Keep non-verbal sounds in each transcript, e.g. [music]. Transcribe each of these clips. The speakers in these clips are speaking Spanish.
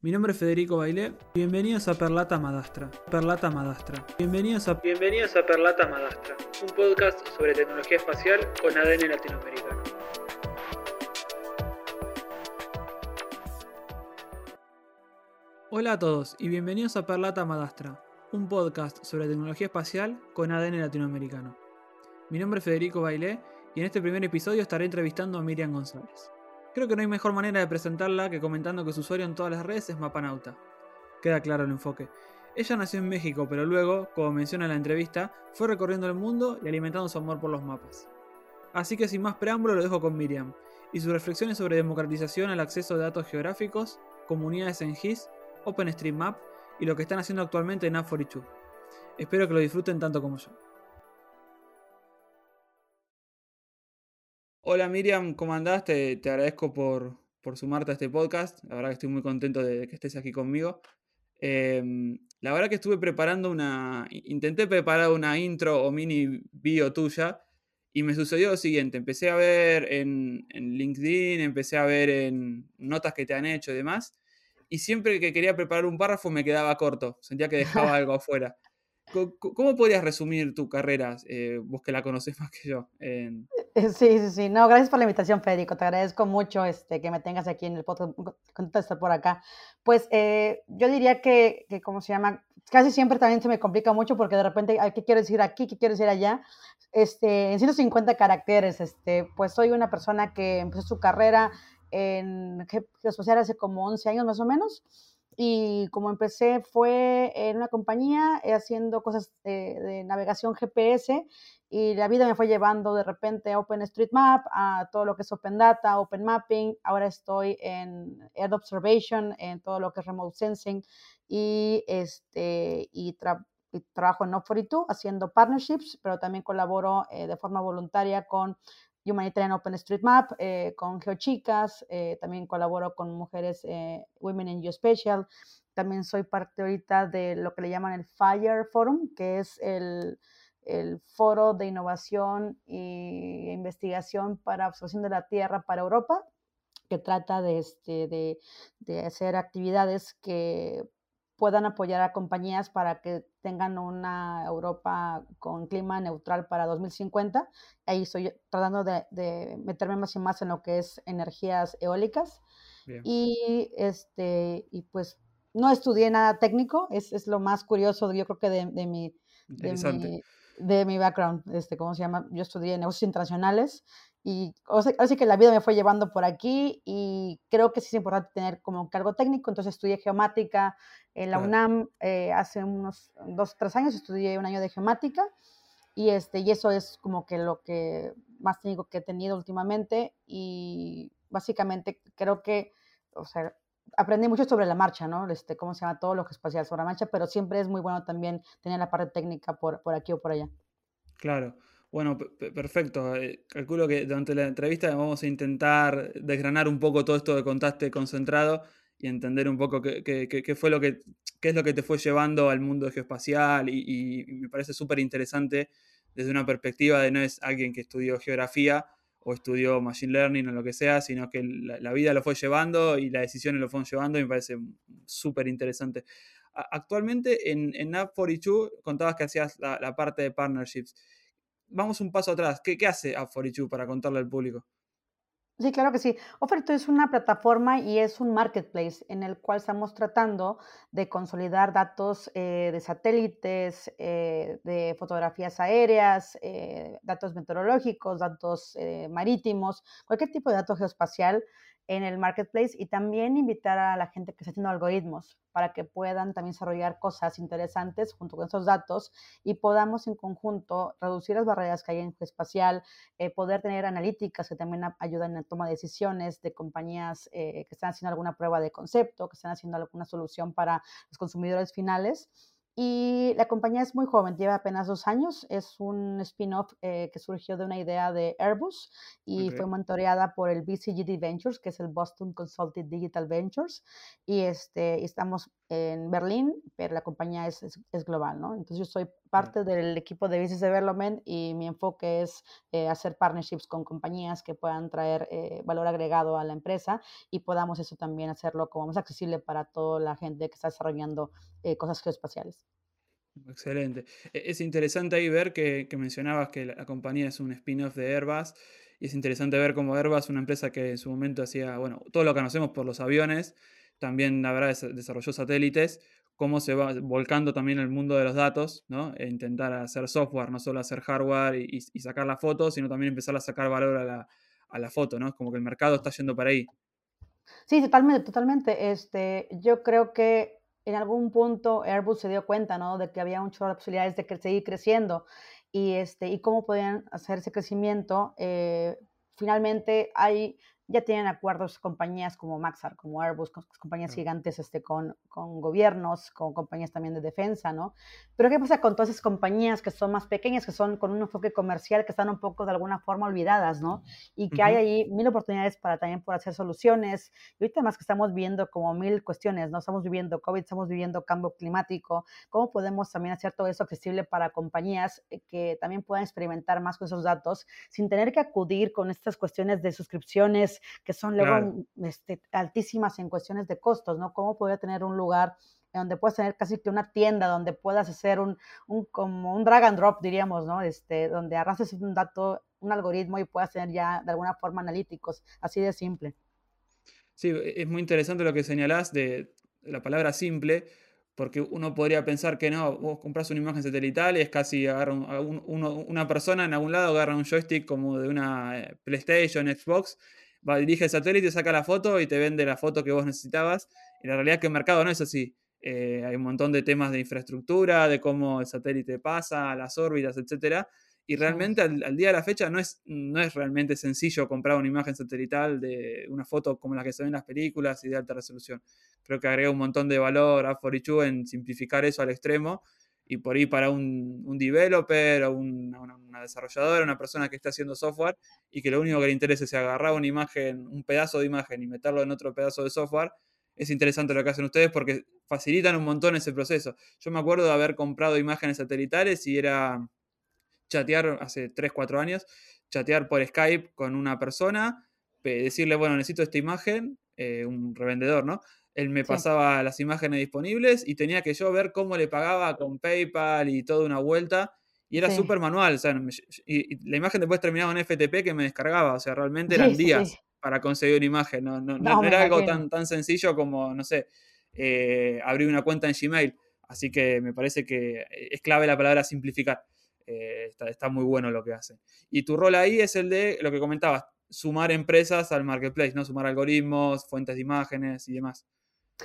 Mi nombre es Federico Bailé. Bienvenidos a Perlata Madastra. Perlata Madastra. Bienvenidos a Bienvenidos a Perlata Madastra, un podcast sobre tecnología espacial con ADN latinoamericano. Hola a todos y bienvenidos a Perlata Madastra, un podcast sobre tecnología espacial con ADN latinoamericano. Mi nombre es Federico Bailé y en este primer episodio estaré entrevistando a Miriam González. Creo que no hay mejor manera de presentarla que comentando que su usuario en todas las redes es Mapanauta. Queda claro el enfoque. Ella nació en México, pero luego, como menciona en la entrevista, fue recorriendo el mundo y alimentando su amor por los mapas. Así que sin más preámbulo lo dejo con Miriam y sus reflexiones sobre democratización al acceso de datos geográficos, comunidades en GIS, OpenStreetMap y lo que están haciendo actualmente en App42. Espero que lo disfruten tanto como yo. Hola Miriam, ¿cómo andás? Te, agradezco por, sumarte a este podcast. La verdad que estoy muy contento de que estés aquí conmigo. Em, la verdad que estuve preparando una. Intenté preparar una intro o mini bio tuya y me sucedió lo siguiente: empecé a ver en, en, LinkedIn, empecé a ver en notas que te han hecho y demás, y siempre que quería preparar un párrafo me quedaba corto, sentía que dejaba [laughs] algo afuera. ¿Cómo podrías resumir tu carrera, eh, vos que la conoces [laughs] más que yo? [laughs] Sí, sí, sí. No, gracias por la invitación, Federico. Te agradezco mucho este, que me tengas aquí en el podcast, contestar por acá. Pues eh, yo diría que, que, ¿cómo se llama? Casi siempre también se me complica mucho porque de repente, ¿qué quiero decir aquí? ¿Qué quiero decir allá? Este, en 150 caracteres, este, pues soy una persona que empezó su carrera en geospacial hace como 11 años más o menos y como empecé fue en una compañía eh, haciendo cosas de, navegación GPS y la vida me fue llevando de repente a OpenStreetMap, a todo lo que es Open Data, Open Mapping. Ahora estoy en Earth Observation, en todo lo que es Remote Sensing y, este, y, trabajo en Op42 haciendo partnerships, pero también colaboro eh, de forma voluntaria con Humanitarian OpenStreetMap, eh, con GeoChicas, eh, también colaboro con mujeres, eh, Women in Geospatial, también soy parte ahorita de lo que le llaman el FIRE Forum, que es el, el foro de innovación e investigación para observación de la Tierra para Europa, que trata de, este, de, de hacer actividades que puedan apoyar a compañías para que tengan una Europa con clima neutral para 2050. Ahí estoy tratando de, meterme más y más en lo que es energías eólicas. Y, este, y pues no estudié nada técnico, es, es lo más curioso, yo creo que de, de mi, de mi, de mi background, este, ¿cómo se llama? Yo estudié negocios internacionales y así que la vida me fue llevando por aquí y creo que sí es importante tener como cargo técnico, entonces estudié geomática en la UNAM eh, hace unos dos, tres años, estudié un año de geomática y, este, y eso es como que lo que más técnico que he tenido últimamente y básicamente creo que, o sea, aprendí mucho sobre la marcha, ¿no? Este, ¿Cómo se llama? Todo lo que es espacial sobre la marcha, pero siempre es muy bueno también tener la parte técnica por, por aquí o por allá. Claro. Bueno, perfecto. Eh, calculo que durante la entrevista vamos a intentar desgranar un poco todo esto que contaste concentrado y entender un poco qué, fue lo que, qué es lo que te fue llevando al mundo geoespacial y, me parece súper interesante desde una perspectiva de no es alguien que estudió geografía o estudió machine learning o lo que sea, sino que la, vida lo fue llevando y las decisiones lo fueron llevando y me parece súper interesante. Actualmente en, en App42 contabas que hacías la parte de partnerships vamos un paso atrás. ¿Qué, hace App42 para contarle al público? Sí, claro que sí. Offer2 es una plataforma y es un marketplace en el cual estamos tratando de consolidar datos eh, de satélites, eh, de fotografías aéreas, eh, datos meteorológicos, datos marítimos, cualquier tipo de dato geoespacial en el marketplace y también invitar a la gente que está haciendo algoritmos para que puedan también desarrollar cosas interesantes junto con esos datos y podamos en conjunto reducir las barreras que hay en espacial, eh, poder tener analíticas que también ayudan en la toma de decisiones de compañías eh, que están haciendo alguna prueba de concepto, que están haciendo alguna solución para los consumidores finales y la compañía es muy joven, lleva apenas dos años. Es un spin-off eh, que surgió de una idea de Airbus y fue monitoreada por el BCGD Ventures, que es el Boston Consulting Digital Ventures. Y este, estamos en Berlín, pero la compañía es, es, global, ¿no? Entonces yo soy parte del equipo de Business Development y mi enfoque es eh, hacer partnerships con compañías que puedan traer eh, valor agregado a la empresa y podamos eso también hacerlo como más accesible para toda la gente que está desarrollando eh, cosas geoespaciales. Excelente. E, es interesante ahí ver que, que mencionabas que la compañía es un spin-off de Airbus y es interesante ver cómo Airbus, una empresa que en su momento hacía, bueno, todo lo conocemos por los aviones, también habrá desarrolló satélites, cómo se va volcando también el mundo de los datos, ¿no? E intentar hacer software, no solo hacer hardware y, sacar la foto, sino también empezar a sacar valor a la, a la foto, ¿no? Como que el mercado está yendo para ahí. Sí, totalmente, totalmente. Este, yo creo que en algún punto Airbus se dio cuenta, ¿no? De que había un chorro de posibilidades de seguir creciendo y, este, y cómo podían hacer ese crecimiento. Eh, finalmente hay ya tienen acuerdos compañías como Maxar, como Airbus, compañías gigantes este, con, con, gobiernos, con compañías también de defensa, ¿no? Pero ¿qué pasa con todas esas compañías que son más pequeñas, que son con un enfoque comercial, que están un poco de alguna forma olvidadas, ¿no? Y que hay ahí mil oportunidades para también por hacer soluciones. Y ahorita más que estamos viendo como mil cuestiones, ¿no? Estamos viviendo COVID, estamos viviendo cambio climático, ¿cómo podemos también hacer todo eso accesible para compañías eh, que también puedan experimentar más con esos datos sin tener que acudir con estas cuestiones de suscripciones que son luego este, altísimas en cuestiones de costos, ¿no? ¿Cómo podría tener un lugar donde puedas tener casi que una tienda donde puedas hacer un, un, como un drag and drop, diríamos, ¿no? Este, donde arrastres un dato, un algoritmo y puedas tener ya de alguna forma analíticos, así de simple. Sí, e, es muy interesante lo que señalás de la palabra simple, porque uno podría pensar que no, vos compras una imagen satelital y es casi agarra una persona en algún lado agarra un joystick como de una eh, PlayStation, Xbox va, dirige el satélite, saca la foto y te vende la foto que vos necesitabas. Y la realidad es que el mercado no es así. Eh, hay un montón de temas de infraestructura, de cómo el satélite pasa, las órbitas, etc. Y realmente al, día de la fecha no es, no es realmente sencillo comprar una imagen satelital de una foto como la que se ven en las películas y de alta resolución. Creo que agrega un montón de valor a Forichu en simplificar eso al extremo y por ahí para un, un developer o una, desarrolladora, una persona que está haciendo software y que lo único que le interese es agarrar una imagen, un pedazo de imagen y meterlo en otro pedazo de software, es interesante lo que hacen ustedes porque facilitan un montón ese proceso. Yo me acuerdo de haber comprado imágenes satelitales y era chatear hace 3, 4 años, chatear por Skype con una persona, decirle, bueno, necesito esta imagen, eh, un revendedor, ¿no? Él me pasaba las imágenes disponibles y tenía que yo ver cómo le pagaba con PayPal y toda una vuelta. Y era súper manual, o sea, y, la imagen después terminaba en FTP que me descargaba, o sea, realmente eran días para conseguir una imagen, no, no, era algo tan, tan sencillo como, no sé, eh, abrir una cuenta en Gmail. Así que me parece que es clave la palabra simplificar. Eh, está, está, muy bueno lo que hacen. Y tu rol ahí es el de lo que comentabas, sumar empresas al marketplace, ¿no? Sumar algoritmos, fuentes de imágenes y demás.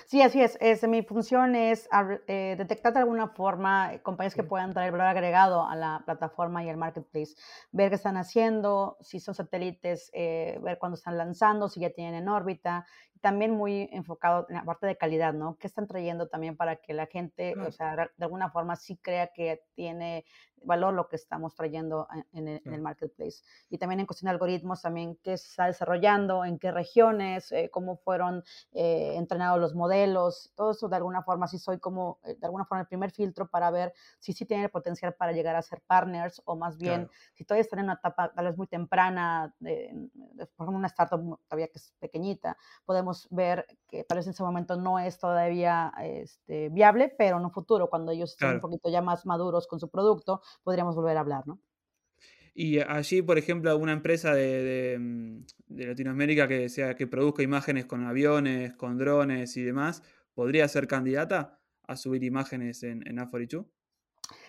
Sí, así es. es mi función es eh, detectar de alguna forma eh, compañías que puedan traer valor agregado a la plataforma y al marketplace, ver qué están haciendo, si son satélites, eh, ver cuándo están lanzando, si ya tienen en órbita, también muy enfocado en la parte de calidad, ¿no? ¿Qué están trayendo también para que la gente, o sea, de alguna forma sí crea que tiene valor lo que estamos trayendo en, el, marketplace. Y también en cuestión de algoritmos, también qué se está desarrollando, en qué regiones, eh, cómo fueron eh, entrenados los modelos, todo eso de alguna forma sí soy como, eh, de alguna forma el primer filtro para ver si sí tiene el potencial para llegar a ser partners o más bien si todavía están en una etapa tal vez muy temprana, de, por ejemplo una startup todavía que es pequeñita, podemos ver que tal vez en ese momento no es todavía este, viable, pero en un futuro, cuando ellos estén un poquito ya más maduros con su producto, podríamos volver a hablar, ¿no? Y allí, por ejemplo, alguna empresa de, mm, Latinoamérica que sea que produzca imágenes con aviones, con drones y demás, ¿podría ser candidata a subir imágenes en, en Aforichu?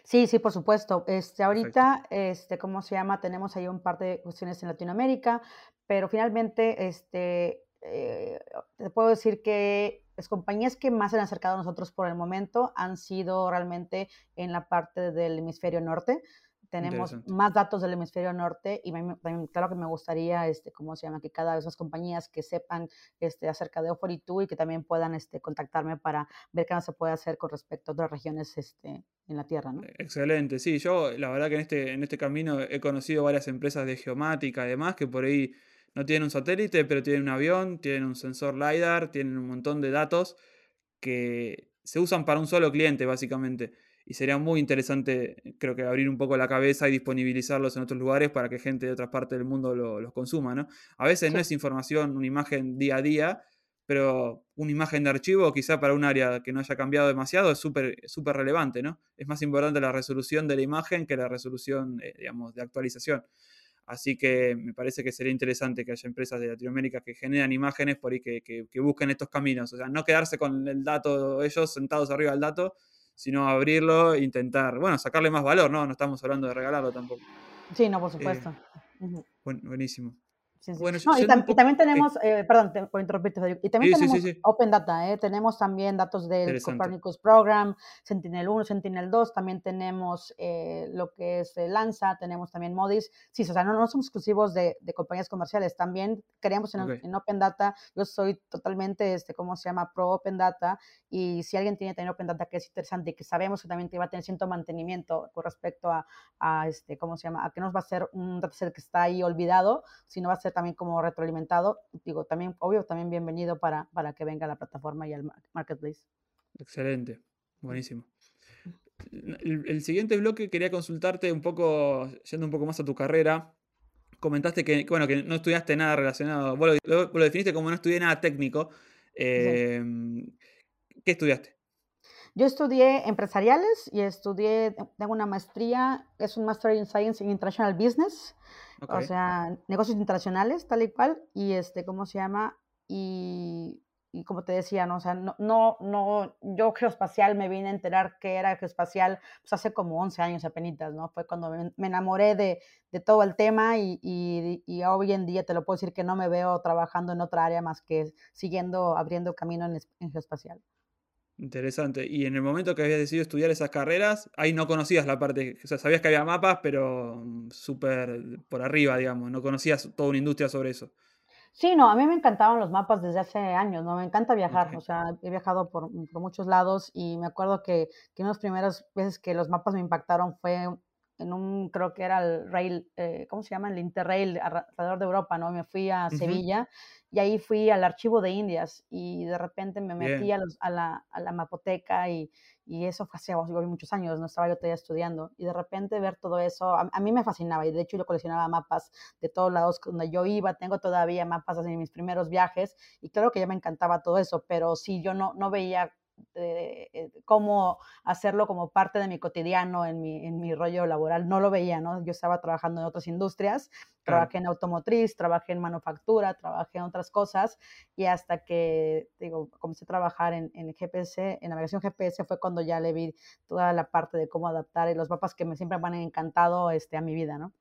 Sí, sí, por supuesto. Este, ahorita, este, ¿cómo se llama? Tenemos ahí un par de cuestiones en Latinoamérica, pero finalmente, este, eh, te puedo decir que las compañías que más se han acercado a nosotros por el momento han sido realmente en la parte del hemisferio norte. Tenemos más datos del hemisferio norte y claro que me gustaría, este, ¿cómo se llama? Que cada vez más compañías que sepan este, acerca de Oforitu y que también puedan este, contactarme para ver qué más se puede hacer con respecto a otras regiones este, en la Tierra, ¿no? Excelente, sí, yo la verdad que en este, en este camino he conocido varias empresas de geomática, además, que por ahí no tienen un satélite, pero tienen un avión, tienen un sensor LiDAR, tienen un montón de datos que se usan para un solo cliente, básicamente. Y sería muy interesante, creo que abrir un poco la cabeza y disponibilizarlos en otros lugares para que gente de otras partes del mundo los consuma, ¿no? A veces no es información, una imagen día a día, pero una imagen de archivo quizá para un área que no haya cambiado demasiado es súper súper relevante, ¿no? Es más importante la resolución de la imagen que la resolución, eh, digamos, de actualización. Así que me parece que sería interesante que haya empresas de Latinoamérica que generan imágenes por ahí que, que, busquen estos caminos. O sea, no quedarse con el dato, ellos sentados arriba del dato, sino abrirlo e intentar, bueno, sacarle más valor, ¿no? No estamos hablando de regalarlo tampoco. Sí, no, por supuesto. bueno, buenísimo y, también tenemos, eh, perdón, por interrumpirte, y también tenemos Open Data, ¿eh? tenemos también datos del Copernicus Program, Sentinel 1, Sentinel 2, también tenemos eh, lo que es Lanza, tenemos también Modis, sí, o sea, no, no somos exclusivos de, de, compañías comerciales, también creemos en, Open Data, yo soy totalmente, este, ¿cómo se llama? Pro Open Data, y si alguien tiene también Open Data que es interesante y que sabemos que también va a tener cierto mantenimiento con respecto a, a, este, ¿cómo se llama? A que nos va a ser un dataset que está ahí olvidado, sino va a ser también como retroalimentado, digo, también, obvio, también bienvenido para, para que venga a la plataforma y al marketplace. Excelente, buenísimo. El, siguiente bloque quería consultarte un poco, yendo un poco más a tu carrera. Comentaste que, bueno, que no estudiaste nada relacionado, vos lo, definiste como no estudié nada técnico. Em, ¿Qué estudiaste? Yo estudié empresariales y estudié, tengo una maestría, es un Master in Science in International Business, o sea, negocios internacionales, tal y cual, y este, ¿cómo se llama? Y, y como te decía, ¿no? O sea, no, no, no, yo geoespacial me vine a enterar que era geoespacial pues hace como 11 años apenas, ¿no? Fue cuando me, enamoré de, de, todo el tema y, y, y, hoy en día te lo puedo decir que no me veo trabajando en otra área más que siguiendo abriendo camino en, en geoespacial. Interesante. Y en el momento que habías decidido estudiar esas carreras, ahí no conocías la parte, o sea, sabías que había mapas, pero mm, súper por arriba, digamos, no conocías toda una industria sobre eso. Sí, no, a mí me encantaban los mapas desde hace años, ¿no? Me encanta viajar, o sea, he viajado por, por, muchos lados y me acuerdo que, que una de las primeras veces que los mapas me impactaron fue en un, creo que era el rail, eh, ¿cómo se llama? El Interrail alrededor de Europa, ¿no? Me fui a Sevilla y ahí fui al archivo de Indias y de repente me metí a, los, a, la, a, la, mapoteca y, y eso fue hace muchos años, no estaba yo todavía estudiando y de repente ver todo eso, a, mí me fascinaba y de hecho yo coleccionaba mapas de todos lados donde yo iba, tengo todavía mapas de mis primeros viajes y claro que ya me encantaba todo eso, pero sí, yo no, no veía eh, cómo hacerlo como parte de mi cotidiano en mi, en mi rollo laboral. No lo veía, ¿no? Yo estaba trabajando en otras industrias, trabajé en automotriz, trabajé en manufactura, trabajé en otras cosas y hasta que, digo, comencé a trabajar en, en GPS, en navegación GPS, fue cuando ya le vi toda la parte de cómo adaptar y los mapas que me siempre me han encantado este, a mi vida, ¿no?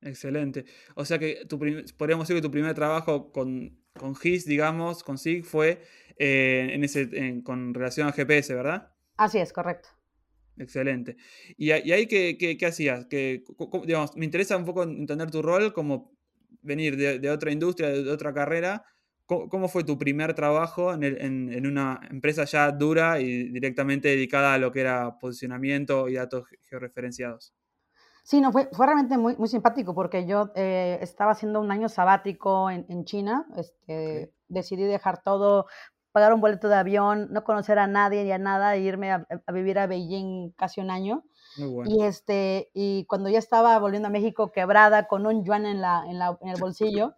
Excelente. O sea que tu podríamos decir que tu primer trabajo con, con GIS, digamos, con SIG, fue eh, en ese, con relación al GPS, ¿verdad? Así es, correcto. Excelente. ¿Y, ahí qué, qué, hacías? Que, digamos, me interesa un poco entender tu rol como venir de, otra industria, de, otra carrera. ¿Cómo, fue tu primer trabajo en, en, una empresa ya dura y directamente dedicada a lo que era posicionamiento y datos georreferenciados? Sí, no, fue, fue realmente muy, muy simpático porque yo eh, estaba haciendo un año sabático en, en China, este, decidí dejar todo, pagar un boleto de avión, no conocer a nadie ni a nada, e irme a, vivir a Beijing casi un año. Y, este, y cuando ya estaba volviendo a México quebrada con un yuan en, la, en, la, en el bolsillo,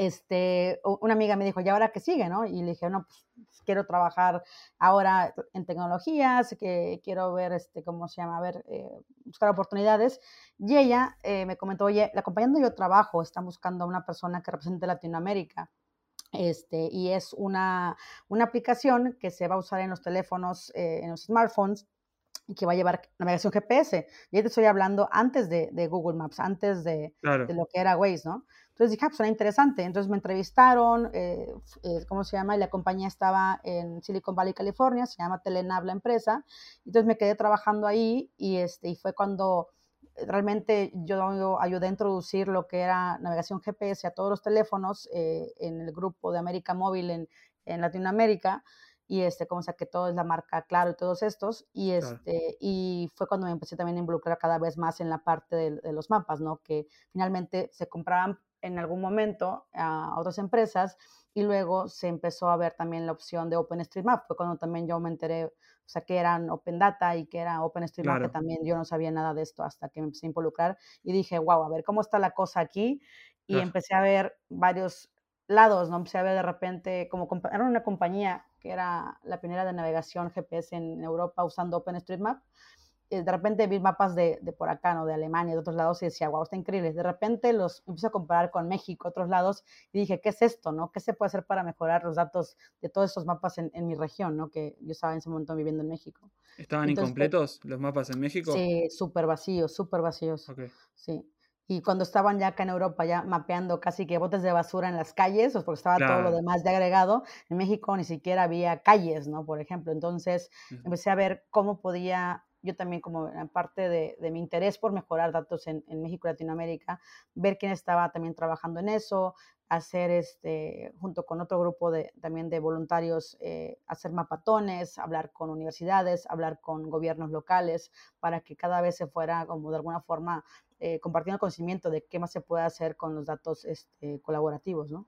este, una amiga me dijo, ¿y ahora qué sigue? ¿no? Y le dije, no, pues quiero trabajar ahora en tecnologías, que quiero ver, este, ¿cómo se llama? A ver, eh, buscar oportunidades. Y ella eh, me comentó, oye, la compañía donde yo trabajo está buscando a una persona que represente Latinoamérica. Este, y es una, una aplicación que se va a usar en los teléfonos, eh, en los smartphones, y que va a llevar navegación GPS. Y ahí te estoy hablando antes de, de Google Maps, antes de, de, lo que era Waze, ¿no? Entonces dije, ah, pues suena interesante. Entonces me entrevistaron, eh, eh, ¿cómo se llama? Y la compañía estaba en Silicon Valley, California, se llama Telenav la empresa. Entonces me quedé trabajando ahí y, este, y fue cuando realmente yo ayudé a introducir lo que era navegación GPS a todos los teléfonos eh, en el grupo de América Móvil en, en Latinoamérica y este, como sea que todo es la marca Claro y todos estos, y este, y fue cuando me empecé también a involucrar cada vez más en la parte de, los mapas, ¿no? Que finalmente se compraban en algún momento a otras empresas y luego se empezó a ver también la opción de OpenStreetMap. Fue cuando también yo me enteré, o sea, que eran Open Data y que era OpenStreetMap, que también yo no sabía nada de esto hasta que me empecé a involucrar y dije, wow, a ver cómo está la cosa aquí. Y empecé a ver varios lados, ¿no? Empecé a ver de repente, como era una compañía que era la pionera de navegación GPS en Europa usando OpenStreetMap, de repente vi mapas de, de, por acá, ¿no? De Alemania, de otros lados, y decía, wow, está increíble. De repente los empiezo a comparar con México, otros lados, y dije, ¿qué es esto, no? ¿Qué se puede hacer para mejorar los datos de todos estos mapas en, en mi región, ¿no? Que yo estaba en ese momento viviendo en México. ¿Estaban incompletos los mapas en México? Sí, súper vacíos, súper vacíos. Sí. Y cuando estaban ya acá en Europa, ya mapeando casi que botes de basura en las calles, pues porque estaba todo lo demás ya agregado, en México ni siquiera había calles, ¿no? Por ejemplo. Entonces empecé a ver cómo podía yo también como parte de, mi interés por mejorar datos en, México y Latinoamérica, ver quién estaba también trabajando en eso, hacer este, junto con otro grupo de, también de voluntarios, eh, hacer mapatones, hablar con universidades, hablar con gobiernos locales, para que cada vez se fuera como de alguna forma eh, compartiendo conocimiento de qué más se puede hacer con los datos este, colaborativos, ¿no?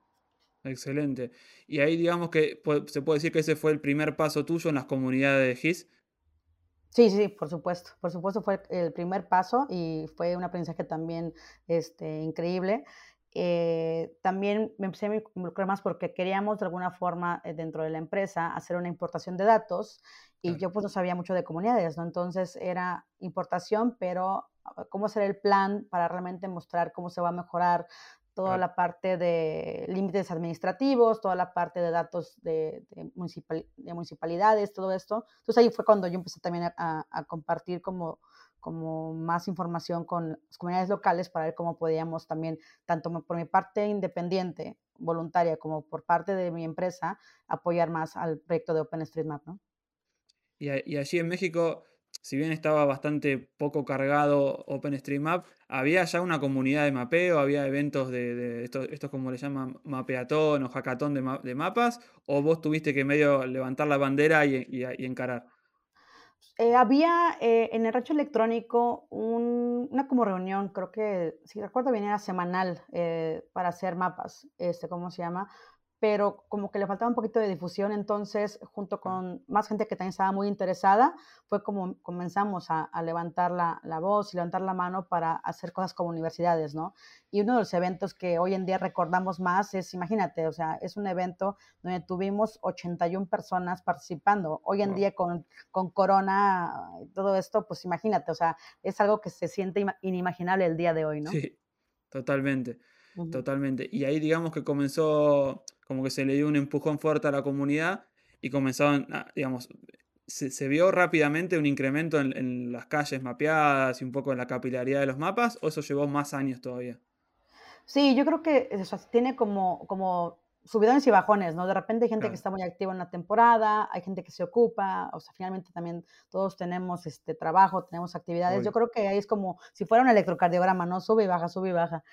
Excelente. Y ahí digamos que se puede decir que ese fue el primer paso tuyo en las comunidades de GIS. Sí, sí, por supuesto. Por supuesto fue el primer paso y fue un aprendizaje también este, increíble. Eh, también me empecé a involucrar más porque queríamos de alguna forma eh, dentro de la empresa hacer una importación de datos y yo pues no sabía mucho de comunidades, ¿no? Entonces era importación, pero ah, cómo hacer el plan para realmente mostrar cómo se va a mejorar toda la parte de límites administrativos, toda la parte de datos de, municipalidades, todo esto. Entonces ahí fue cuando yo empecé también a, compartir como, como más información con las comunidades locales para ver cómo podíamos también, tanto por mi parte independiente, voluntaria, como por parte de mi empresa, apoyar más al proyecto de OpenStreetMap, ¿no? Y, y allí en México si bien estaba bastante poco cargado OpenStreetMap, había ya una comunidad de mapeo, había eventos de, estos, estos, como le llaman, mapeatón o hackathon de, mapas, o vos tuviste que medio levantar la bandera y, encarar. Eh, había eh, en el rancho electrónico una como reunión, creo que, si recuerdo bien, era semanal eh, para hacer mapas, este, ¿cómo se llama? Pero como que le faltaba un poquito de difusión, entonces junto con más gente que también estaba muy interesada, fue como comenzamos a, levantar la, la, voz y levantar la mano para hacer cosas como universidades, ¿no? Y uno de los eventos que hoy en día recordamos más es, imagínate, o sea, es un evento donde tuvimos 81 personas participando. Hoy en día con, con Corona y todo esto, pues imagínate, o sea, es algo que se siente inimaginable el día de hoy, ¿no? Sí, totalmente. Totalmente. Y ahí digamos que comenzó, como que se le dio un empujón fuerte a la comunidad y comenzaron, digamos, se, vio rápidamente un incremento en, las calles mapeadas y un poco en la capilaridad de los mapas, o eso llevó más años todavía? Sí, yo creo que tiene como, como subidones y bajones, ¿no? De repente hay gente que está muy activa en la temporada, hay gente que se ocupa, o sea, finalmente también todos tenemos este trabajo, tenemos actividades. Yo creo que ahí es como si fuera un electrocardiograma, ¿no? Sube y baja, sube y baja.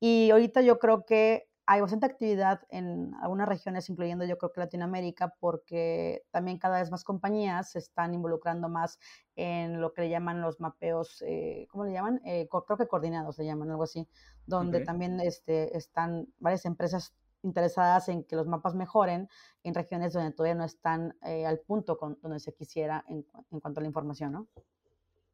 Y ahorita yo creo que hay bastante actividad en algunas regiones, incluyendo yo creo que Latinoamérica, porque también cada vez más compañías se están involucrando más en lo que le llaman los mapeos, eh, ¿cómo le llaman? Eh, creo que coordinados le llaman, algo así, donde también este, están varias empresas interesadas en que los mapas mejoren en regiones donde todavía no están eh, al punto con, donde se quisiera en, en cuanto a la información, ¿no?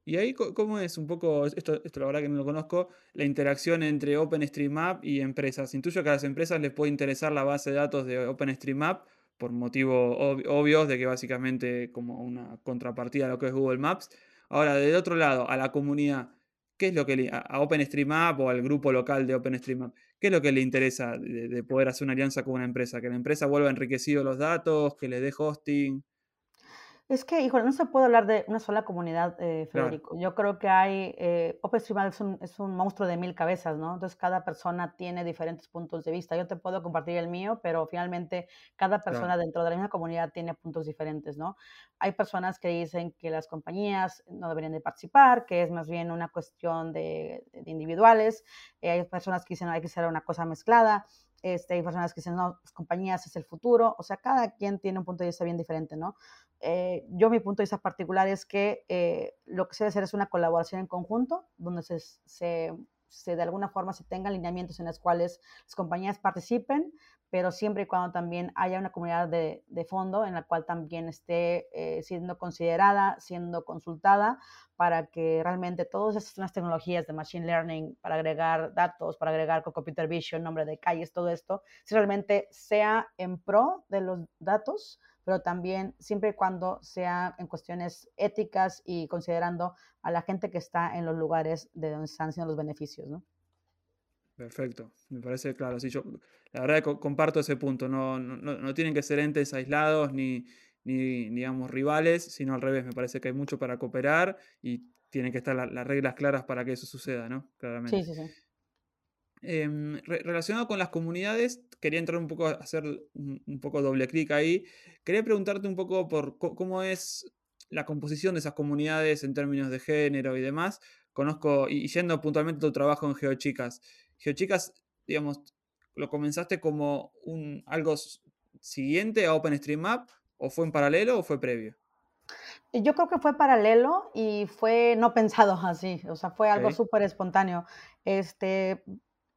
Y ahí, ¿cómo es un poco, esto, esto la verdad que no lo conozco, la interacción entre OpenStreetMap y empresas? Intuyo que a las empresas les puede interesar la base de datos de OpenStreetMap por motivos obvios de que básicamente como una contrapartida a lo que es Google Maps. Ahora, del otro lado, a la comunidad, ¿qué es lo que le, a OpenStreetMap o al grupo local de OpenStreetMap, qué es lo que le interesa de, de poder hacer una alianza con una empresa? Que la empresa vuelva enriquecido los datos, que le dé hosting. Es que, híjole, no se puede hablar de una sola comunidad, eh, Federico. Yo creo que hay, eh, OpenStreetMap es un, es un monstruo de mil cabezas, ¿no? Entonces cada persona tiene diferentes puntos de vista. Yo te puedo compartir el mío, pero finalmente cada persona dentro de la misma comunidad tiene puntos diferentes, ¿no? Hay personas que dicen que las compañías no deberían de participar, que es más bien una cuestión de, de individuales. Eh, hay personas que dicen que hay que hacer una cosa mezclada. Este, hay personas que dicen, no, las compañías es el futuro. O sea, cada quien tiene un punto de vista bien diferente, ¿no? Eh, yo mi punto de vista particular es que eh, lo que se debe hacer es una colaboración en conjunto, donde se, se, se, de alguna forma se tengan lineamientos en los cuales las compañías participen, pero siempre y cuando también haya una comunidad de, fondo en la cual también esté eh, siendo considerada, siendo consultada, para que realmente todas estas tecnologías de machine learning, para agregar datos, para agregar computer vision, nombre de calles, todo esto, si realmente sea en pro de los datos, pero también siempre y cuando sea en cuestiones éticas y considerando a la gente que está en los lugares de donde están haciendo los beneficios, ¿no? Perfecto, me parece claro. Sí, yo la verdad que comparto ese punto. No, no, no tienen que ser entes aislados ni, ni, digamos, rivales, sino al revés. Me parece que hay mucho para cooperar y tienen que estar las reglas claras para que eso suceda, ¿no? Claramente. Sí, sí, sí. Em, relacionado con las comunidades, quería entrar un poco a hacer un, poco doble clic ahí. Quería preguntarte un poco por cómo es la composición de esas comunidades en términos de género y demás. Conozco, y yendo puntualmente a tu trabajo en GeoChicas, GeoChicas, digamos, ¿lo comenzaste como un, algo siguiente a OpenStreetMap o fue en paralelo o fue previo? Yo creo que fue paralelo y fue no pensado [laughs] así, o sea, fue algo súper espontáneo. Este,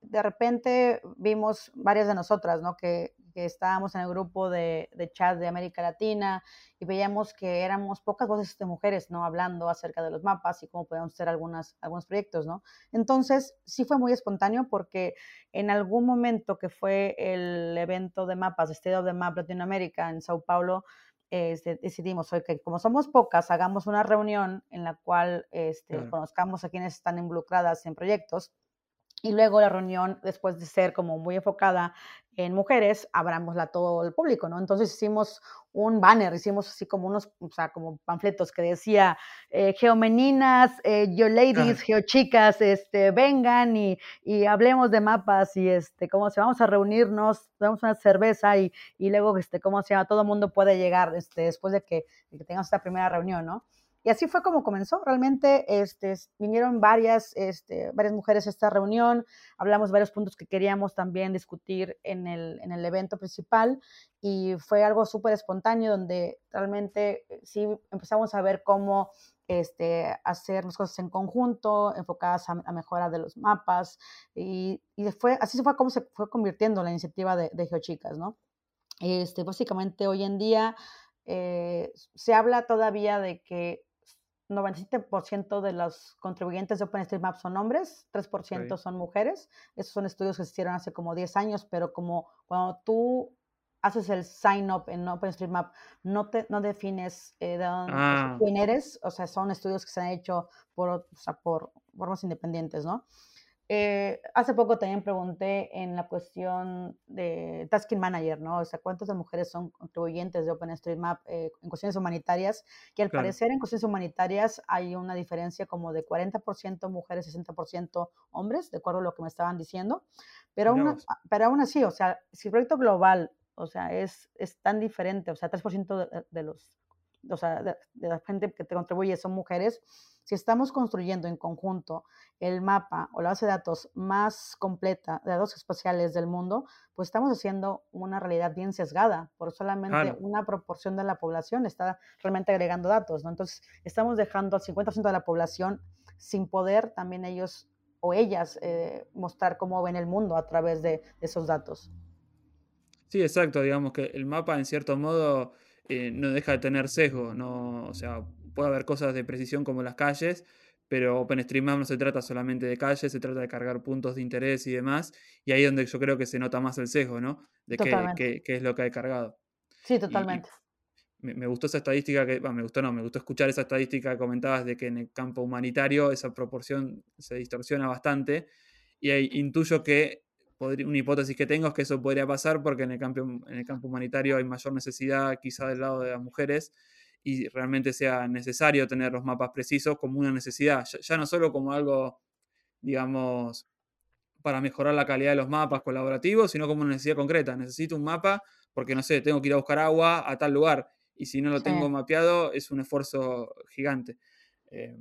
de repente vimos varias de nosotras, ¿no? Que, estábamos en el grupo de, chat de América Latina y veíamos que éramos pocas voces de mujeres, ¿no? Hablando acerca de los mapas y cómo podíamos hacer algunas, algunos proyectos, ¿no? Entonces, sí fue muy espontáneo porque en algún momento que fue el evento de mapas, State of the Map Latinoamérica en Sao Paulo, este, decidimos hoy que como somos pocas, hagamos una reunión en la cual este, conozcamos a quienes están involucradas en proyectos y luego la reunión, después de ser como muy enfocada en mujeres, abramosla a todo el público, ¿no? Entonces hicimos un banner, hicimos así como unos, o sea, como panfletos que decía, eh, geomeninas, eh, ladies, geochicas, este, vengan y, y, hablemos de mapas y, este, cómo se, vamos a reunirnos, damos una cerveza y, y luego, este, cómo se llama, todo el mundo puede llegar, este, después de que, de que tengamos esta primera reunión, ¿no? Y así fue como comenzó. Realmente este, vinieron varias, este, varias mujeres a esta reunión, hablamos varios puntos que queríamos también discutir en el, en el evento principal y fue algo súper espontáneo donde realmente eh, sí empezamos a ver cómo este, hacer las cosas en conjunto, enfocadas a, mejora de los mapas y, fue, así fue como se fue convirtiendo la iniciativa de, de GeoChicas, ¿no? Este, básicamente hoy en día eh, se habla todavía de que 97% de los contribuyentes de OpenStreetMap son hombres, 3% son mujeres. Esos son estudios que se hicieron hace como 10 años, pero como cuando tú haces el sign up en OpenStreetMap, no, te, no defines eh, de dónde, ah. quién eres, o sea, son estudios que se han hecho por, o sea, por formas independientes, ¿no? Eh, hace poco también pregunté en la cuestión de Tasking Manager, ¿no? O sea, ¿cuántas mujeres son contribuyentes de OpenStreetMap eh, en cuestiones humanitarias? Que al parecer en cuestiones humanitarias hay una diferencia como de 40% mujeres, 60% hombres, de acuerdo a lo que me estaban diciendo. Pero, aún, pero aún así, o sea, si el proyecto global, o sea, es, es tan diferente, o sea, 3% de, de, los, o sea, de, de la gente que te contribuye son mujeres, si estamos construyendo en conjunto el mapa o la base de datos más completa de datos espaciales del mundo, pues estamos haciendo una realidad bien sesgada, por solamente una proporción de la población está realmente agregando datos, ¿no? Entonces, estamos dejando al 50% de la población sin poder también ellos o ellas eh, mostrar cómo ven el mundo a través de, esos datos. Sí, exacto, digamos que el mapa en cierto modo eh, no deja de tener sesgo, no, o sea, puede haber cosas de precisión como las calles, pero OpenStreetMap no se trata solamente de calles, se trata de cargar puntos de interés y demás, y ahí es donde yo creo que se nota más el sesgo, ¿no? De qué, es lo que hay cargado. Sí, totalmente. me, gustó esa estadística que, me gustó no, me gustó escuchar esa estadística que comentabas de que en el campo humanitario esa proporción se distorsiona bastante, y ahí intuyo que una hipótesis que tengo es que eso podría pasar porque en el, campo, en el campo humanitario hay mayor necesidad quizá del lado de las mujeres y realmente sea necesario tener los mapas precisos como una necesidad, ya, no solo como algo, digamos, para mejorar la calidad de los mapas colaborativos, sino como una necesidad concreta. Necesito un mapa porque, no sé, tengo que ir a buscar agua a tal lugar y si no lo tengo mapeado es un esfuerzo gigante. Eh,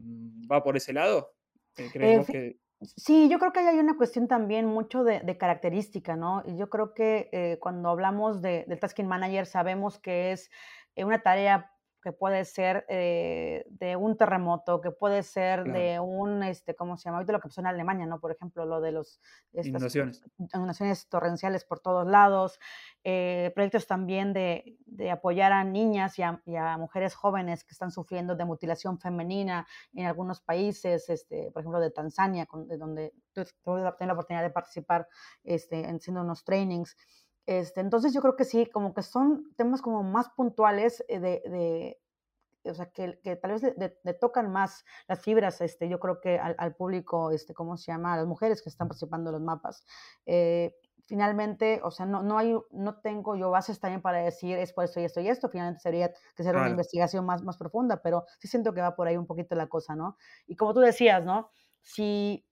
¿Va por ese lado? Eh, que... Sí, yo creo que hay una cuestión también mucho de, característica, ¿no? Y yo creo que eh, cuando hablamos de, del Tasking Manager sabemos que es una tarea que puede ser eh, de un terremoto, que puede ser de un, este, ¿cómo se llama? Ahorita lo que pasó en Alemania, ¿no? Por ejemplo, lo de los... inundaciones. Inundaciones torrenciales por todos lados, eh, proyectos también de, de, apoyar a niñas y a, mujeres jóvenes que están sufriendo de mutilación femenina en algunos países, este, por ejemplo, de Tanzania, de donde tuve la oportunidad de participar este, haciendo unos trainings. Este, entonces yo creo que sí, como que son temas como más puntuales eh, de, de o sea, que, que tal vez le, tocan más las fibras, este, yo creo que al, público, este, ¿cómo se llama? A las mujeres que están participando en los mapas. Eh, finalmente, o sea, no, no, hay, no tengo yo bases también para decir es por esto y esto y esto, finalmente sería que ser una investigación más, más profunda, pero sí siento que va por ahí un poquito la cosa, ¿no? Y como tú decías, ¿no? Si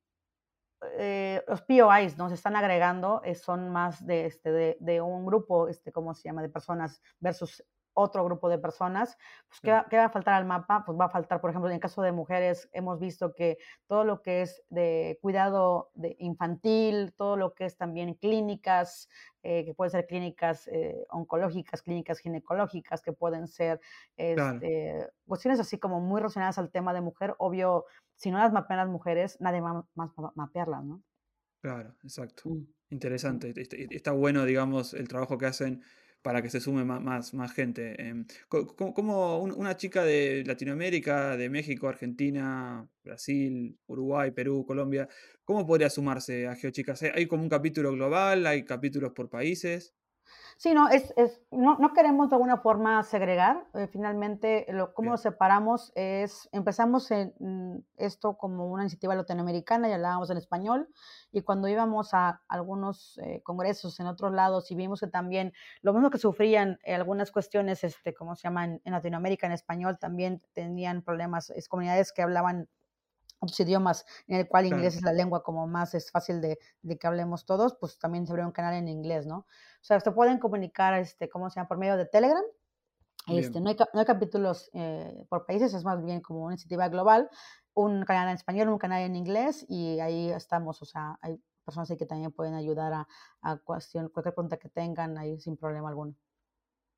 eh, los POIs ¿no? se están agregando, eh, son más de, este, de, de, un grupo, este, ¿cómo se llama?, de personas versus otro grupo de personas, pues ¿qué va, ¿qué va, a faltar al mapa? Pues va a faltar, por ejemplo, en el caso de mujeres, hemos visto que todo lo que es de cuidado de infantil, todo lo que es también clínicas, eh, que pueden ser clínicas oncológicas, clínicas ginecológicas, que pueden ser este, cuestiones así como muy relacionadas al tema de mujer, obvio, si no las mapean las mujeres, nadie va más a mapearlas, ¿no? Claro, exacto. Mm. Interesante. Está bueno, digamos, el trabajo que hacen para que se sume más, más, gente. Em, como una chica de Latinoamérica, de México, Argentina, Brasil, Uruguay, Perú, Colombia, ¿cómo podría sumarse a GeoChicas? ¿Hay como un capítulo global? ¿Hay capítulos por países? Sí, no, es, es, no, no, queremos de alguna forma segregar. Eh, finalmente, lo, cómo lo separamos es, empezamos en mm, esto como una iniciativa latinoamericana y hablábamos en español, y cuando íbamos a algunos eh, congresos en otros lados y vimos que también lo mismo que sufrían eh, algunas cuestiones, este, ¿cómo se llaman? En Latinoamérica, en español, también tenían problemas, es comunidades que hablaban otros idiomas en el cual inglés es la lengua como más es fácil de, de, que hablemos todos, pues también se abrió un canal en inglés, ¿no? O sea, se pueden comunicar, este, ¿cómo se llama? Por medio de Telegram. Este, no, hay, no hay capítulos eh, por países, es más bien como una iniciativa global, un canal en español, un canal en inglés y ahí estamos, o sea, hay personas ahí que también pueden ayudar a, a cuestión, cualquier pregunta que tengan ahí sin problema alguno.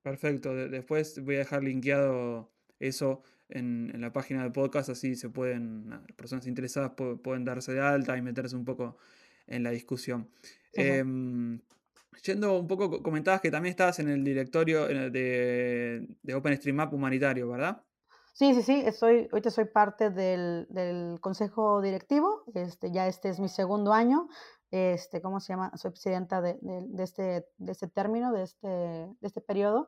Perfecto, después voy a dejar linkeado eso en, la página del podcast, así se pueden, personas interesadas pueden darse de alta y meterse un poco en la discusión. Em, yendo un poco, comentabas que también estabas en el directorio de, de OpenStreetMap humanitario, ¿verdad? Sí, sí, sí, estoy, ahorita soy parte del, del, consejo directivo, este, ya este es mi segundo año, este, ¿cómo se llama? Soy presidenta de, de, este, de este término, de este, de este periodo,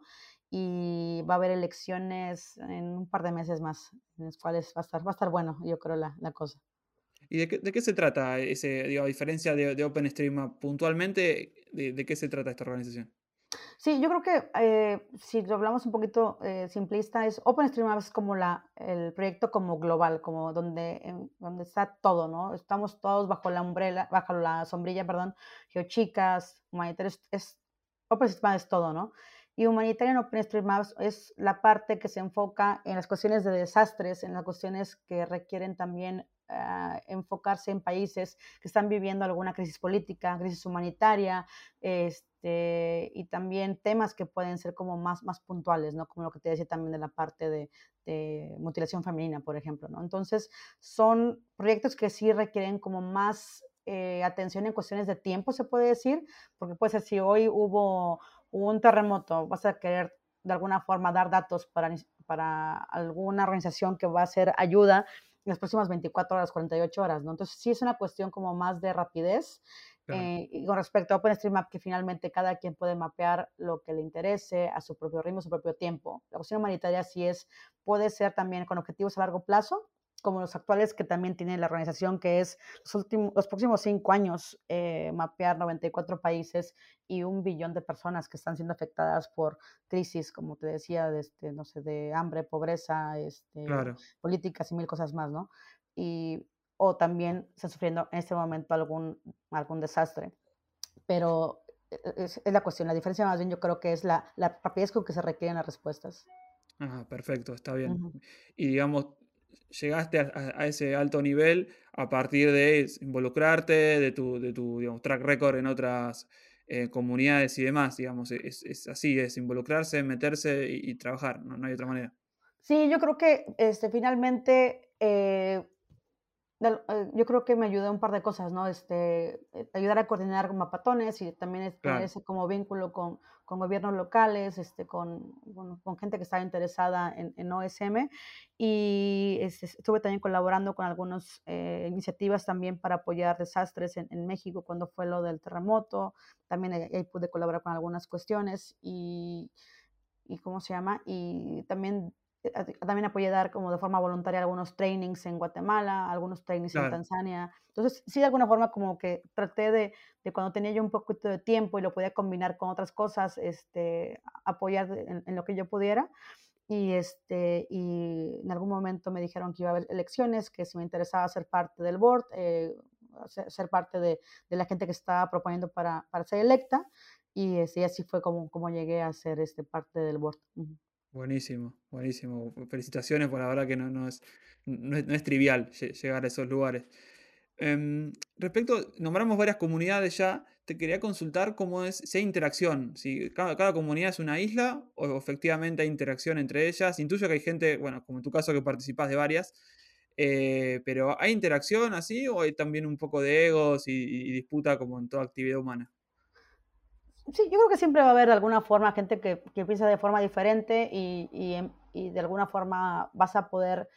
y va a haber elecciones en un par de meses más, en los cuales va a estar, va a estar bueno, yo creo, la, la cosa. ¿Y de qué, de qué, se trata ese, digo, a diferencia de, de OpenStreetMap, puntualmente, de, qué se trata esta organización? Sí, yo creo que eh, si lo hablamos un poquito eh, simplista, es OpenStreetMap es como la, el proyecto como global, como donde, donde está todo, ¿no? Estamos todos bajo la umbrella, bajo la sombrilla, perdón, geochicas, humanitarios, es, OpenStreetMap es todo, ¿no? Y humanitaria en OpenStreetMap es la parte que se enfoca en las cuestiones de desastres, en las cuestiones que requieren también uh, enfocarse en países que están viviendo alguna crisis política, crisis humanitaria, este, y también temas que pueden ser como más, más puntuales, ¿no? Como lo que te decía también de la parte de, de mutilación femenina, por ejemplo, ¿no? Entonces, son proyectos que sí requieren como más eh, atención en cuestiones de tiempo, se puede decir, porque puede ser si hoy hubo un terremoto, vas a querer de alguna forma dar datos para, para alguna organización que va a hacer ayuda en las próximas 24 horas, 48 horas, ¿no? Entonces sí es una cuestión como más de rapidez. Eh, y con respecto a OpenStreetMap, que finalmente cada quien puede mapear lo que le interese a su propio ritmo, a su propio tiempo. La cuestión humanitaria sí es, puede ser también con objetivos a largo plazo, como los actuales que también tiene la organización, que es los, últimos, los próximos cinco años eh, mapear 94 países y un billón de personas que están siendo afectadas por crisis, como te decía, de, este, no sé, de hambre, pobreza, este, políticas y mil cosas más, ¿no? Y, o también están sufriendo en este momento algún, algún desastre. Pero e, e, es, la cuestión, la diferencia más bien yo creo que es la, la rapidez con que se requieren las respuestas. Ajá, perfecto, está bien. Y digamos, llegaste a, ese alto nivel a partir de involucrarte, de tu, de tu track record en otras eh, comunidades y demás, digamos, es, es, así, es involucrarse, meterse y, trabajar, no, hay otra manera. Sí, yo creo que este, finalmente eh, yo creo que me ayudó un par de cosas, ¿no? Este, eh, ayudar a coordinar mapatones y también tener ese como vínculo con, con gobiernos locales, este, con, con gente que estaba interesada en, en OSM. Y este, estuve también colaborando con algunas eh, iniciativas también para apoyar desastres en, en, México cuando fue lo del terremoto. También ahí pude colaborar con algunas cuestiones y, y ¿cómo se llama? Y también eh, también apoyé dar como de forma voluntaria algunos trainings en Guatemala, algunos trainings en Tanzania. Entonces, sí, de alguna forma como que traté de, de, cuando tenía yo un poquito de tiempo y lo podía combinar con otras cosas, este, apoyar en, lo que yo pudiera. Y, este, y en algún momento me dijeron que iba a haber elecciones, que si me interesaba ser parte del board, eh, ser, parte de, de, la gente que estaba proponiendo para, para ser electa. Y, este, así fue como, como llegué a ser este, parte del board. Buenísimo, buenísimo. Felicitaciones por la verdad que no, no, es, no, es, trivial llegar a esos lugares. Em, respecto, nombramos varias comunidades ya, te quería consultar cómo es, si hay interacción, si cada, cada, comunidad es una isla o efectivamente hay interacción entre ellas. Intuyo que hay gente, bueno, como en tu caso que participas de varias, eh, pero ¿hay interacción así o hay también un poco de egos y disputa como en toda actividad humana? Sí, yo creo que siempre va a haber de alguna forma gente que, que piensa de forma diferente y, y, y, de alguna forma vas a poder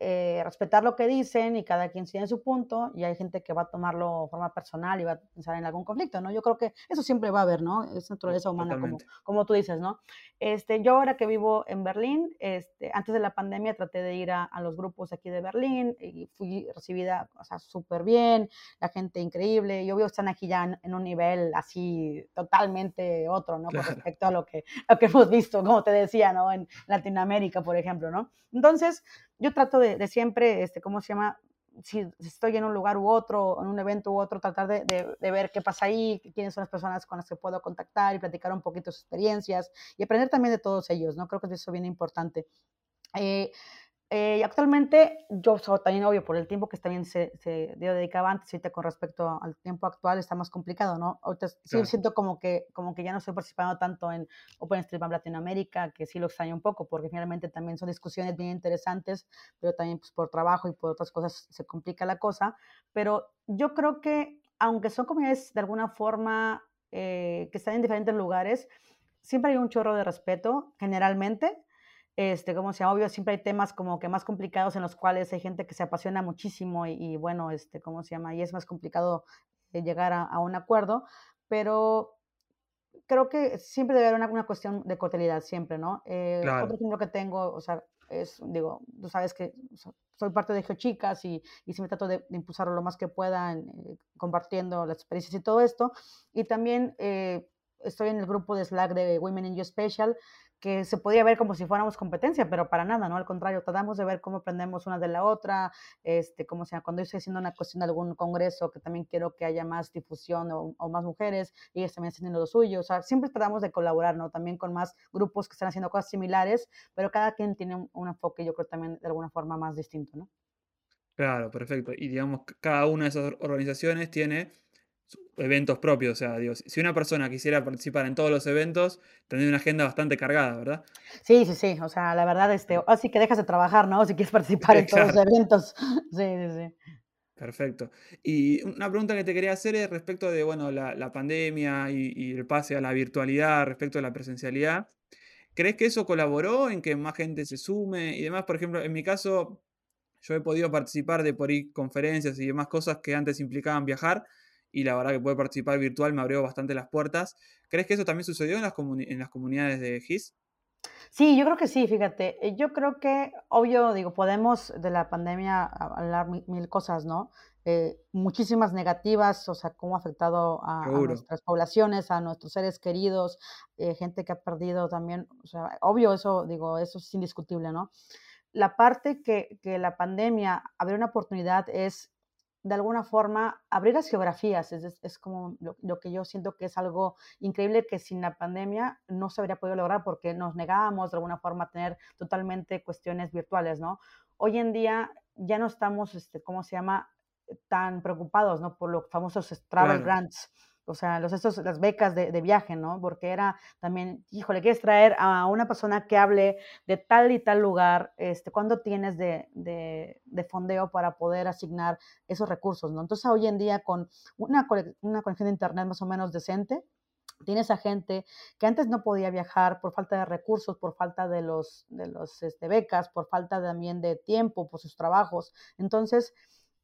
eh, respetar lo que dicen y cada quien tiene su punto y hay gente que va a tomarlo de forma personal y va a pensar en algún conflicto, ¿no? Yo creo que eso siempre va a haber, ¿no? Es naturaleza humana, como, como, tú dices, ¿no? Este, yo ahora que vivo en Berlín, este, antes de la pandemia traté de ir a, a los grupos aquí de Berlín y fui recibida, o sea, súper bien, la gente increíble, y obvio están aquí ya en, un nivel así totalmente otro, ¿no? Con respecto a lo que, lo que hemos visto, como te decía, ¿no? En Latinoamérica, por ejemplo, ¿no? Entonces, yo trato de, siempre, este, ¿cómo se llama? Si estoy en un lugar u otro, en un evento u otro, tratar de, de, ver qué pasa ahí, quiénes son las personas con las que puedo contactar y platicar un poquito sus experiencias y aprender también de todos ellos, ¿no? Creo que eso es bien importante. Eh, eh, actualmente, yo soy también obvio por el tiempo que también se, se yo dedicaba antes, ahorita con respecto al tiempo actual está más complicado, ¿no? Ahorita sí siento como que, como que ya no estoy participando tanto en OpenStreetMap Latinoamérica, que sí lo extraño un poco, porque finalmente también son discusiones bien interesantes, pero también pues, por trabajo y por otras cosas se complica la cosa. Pero yo creo que, aunque son comunidades de alguna forma eh, que están en diferentes lugares, siempre hay un chorro de respeto, generalmente este, como se obvio, siempre hay temas como que más complicados en los cuales hay gente que se apasiona muchísimo y, bueno, este, ¿cómo se llama? Y es más complicado eh, llegar a, un acuerdo, pero creo que siempre debe haber una, una cuestión de cordialidad, siempre, ¿no? Eh, Otro ejemplo que tengo, o sea, es, digo, tú sabes que soy parte de Geochicas y, y siempre trato de, impulsarlo lo más que pueda, eh, compartiendo las experiencias y todo esto. Y también eh, estoy en el grupo de Slack de Women in You Special, que se podía ver como si fuéramos competencia, pero para nada, ¿no? Al contrario, tratamos de ver cómo aprendemos una de la otra, este, como sea, cuando yo estoy haciendo una cuestión de algún congreso que también quiero que haya más difusión o, más mujeres, y ellos también están haciendo lo suyo, o sea, siempre tratamos de colaborar, ¿no? También con más grupos que están haciendo cosas similares, pero cada quien tiene un, enfoque, yo creo, también de alguna forma más distinto, ¿no? Claro, perfecto. Y digamos, cada una de esas organizaciones tiene eventos propios. O sea, digo, si una persona quisiera participar en todos los eventos, tendría una agenda bastante cargada, ¿verdad? Sí, sí, sí. O sea, la verdad, este, así que dejas de trabajar, ¿no? Si quieres participar en [laughs] todos los eventos. [laughs] Sí, sí, sí. Perfecto. Y una pregunta que te quería hacer es respecto de, bueno, la, pandemia y, y, el pase a la virtualidad, respecto a la presencialidad. ¿Crees que eso colaboró en que más gente se sume y demás? Por ejemplo, en mi caso, yo he podido participar de por ahí conferencias y demás cosas que antes implicaban viajar y la verdad que poder participar virtual me abrió bastante las puertas. ¿Crees que eso también sucedió en las, en las comunidades de GIS? Sí, yo creo que sí, fíjate. Eh, yo creo que, obvio, digo, podemos de la pandemia hablar mil, cosas, ¿no? Eh, muchísimas negativas, o sea, cómo ha afectado a, nuestras poblaciones, a nuestros seres queridos, eh, gente que ha perdido también, o sea, obvio, eso, digo, eso es indiscutible, ¿no? La parte que, que la pandemia abrió una oportunidad es de alguna forma abrir las geografías. Es, es como lo, que yo siento que es algo increíble que sin la pandemia no se habría podido lograr porque nos negábamos de alguna forma a tener totalmente cuestiones virtuales, ¿no? Hoy en día ya no estamos, este, ¿cómo se llama?, tan preocupados, ¿no? Por los famosos travel grants. O sea, los, estos, las becas de, de, viaje, ¿no? Porque era también, híjole, quieres traer a una persona que hable de tal y tal lugar, este, ¿cuándo tienes de, de, de fondeo para poder asignar esos recursos, ¿no? Entonces, hoy en día, con una, una conexión de internet más o menos decente, tienes a gente que antes no podía viajar por falta de recursos, por falta de los, de los este, becas, por falta también de tiempo, por sus trabajos. Entonces,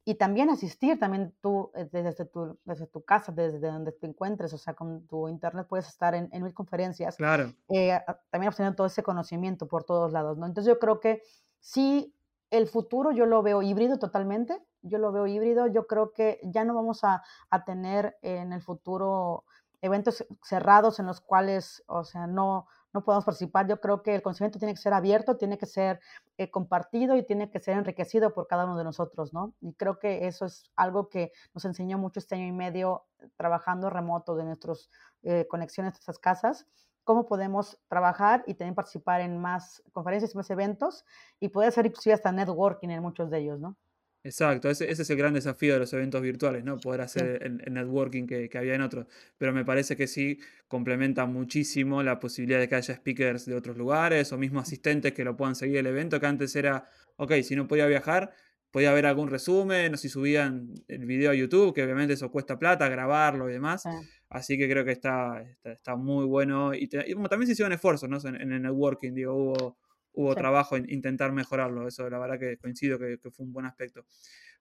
y también asistir, también tú eh, desde tu, desde tu casa, desde donde te encuentres, o sea, con tu internet puedes estar en, en mil conferencias. Claro. Eh, también obteniendo todo ese conocimiento por todos lados, ¿no? Entonces yo creo que sí, el futuro yo lo veo híbrido totalmente, yo lo veo híbrido, yo creo que ya no vamos a, a tener en el futuro eventos cerrados en los cuales, o sea, no, no podemos participar. Yo creo que el conocimiento tiene que ser abierto, tiene que ser eh, compartido y tiene que ser enriquecido por cada uno de nosotros, ¿no? Y creo que eso es algo que nos enseñó mucho este año y medio eh, trabajando remoto de nuestras eh, conexiones, de nuestras casas, cómo podemos trabajar y también participar en más conferencias, más eventos y poder hacer inclusive hasta networking en muchos de ellos, ¿no? Exacto, ese, ese, es el gran desafío de los eventos virtuales, ¿no? Poder hacer sí. el, el, networking que, que, había en otros. Pero me parece que sí complementa muchísimo la posibilidad de que haya speakers de otros lugares o mismo asistentes que lo puedan seguir el evento, que antes era, ok, si no podía viajar, podía ver algún resumen o si subían el video a YouTube, que obviamente eso cuesta plata, grabarlo y demás. Sí. Así que creo que está, está, está muy bueno. Y, te, y, también se hicieron esfuerzos, ¿no? En, en el networking, digo, hubo hubo sí. trabajo en intentar mejorarlo. Eso la verdad que coincido que, que, fue un buen aspecto.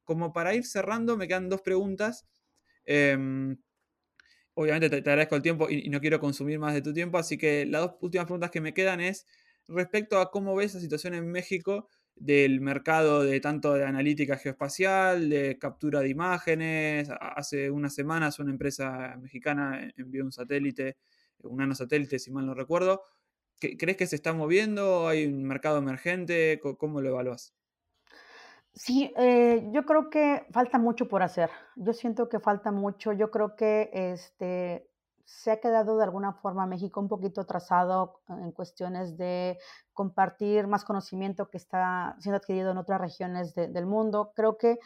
Como para ir cerrando, me quedan dos preguntas. Eh, obviamente te, te, agradezco el tiempo y, y, no quiero consumir más de tu tiempo, así que las dos últimas preguntas que me quedan es respecto a cómo ves la situación en México del mercado de tanto de analítica geoespacial, de captura de imágenes. Hace unas semanas una empresa mexicana envió un satélite, un nanosatélite, si mal no recuerdo, ¿Crees que se está moviendo? ¿Hay un mercado emergente? ¿Cómo lo evalúas? Sí, eh, yo creo que falta mucho por hacer. Yo siento que falta mucho. Yo creo que este, se ha quedado de alguna forma México un poquito atrasado en cuestiones de compartir más conocimiento que está siendo adquirido en otras regiones de, del mundo. Creo que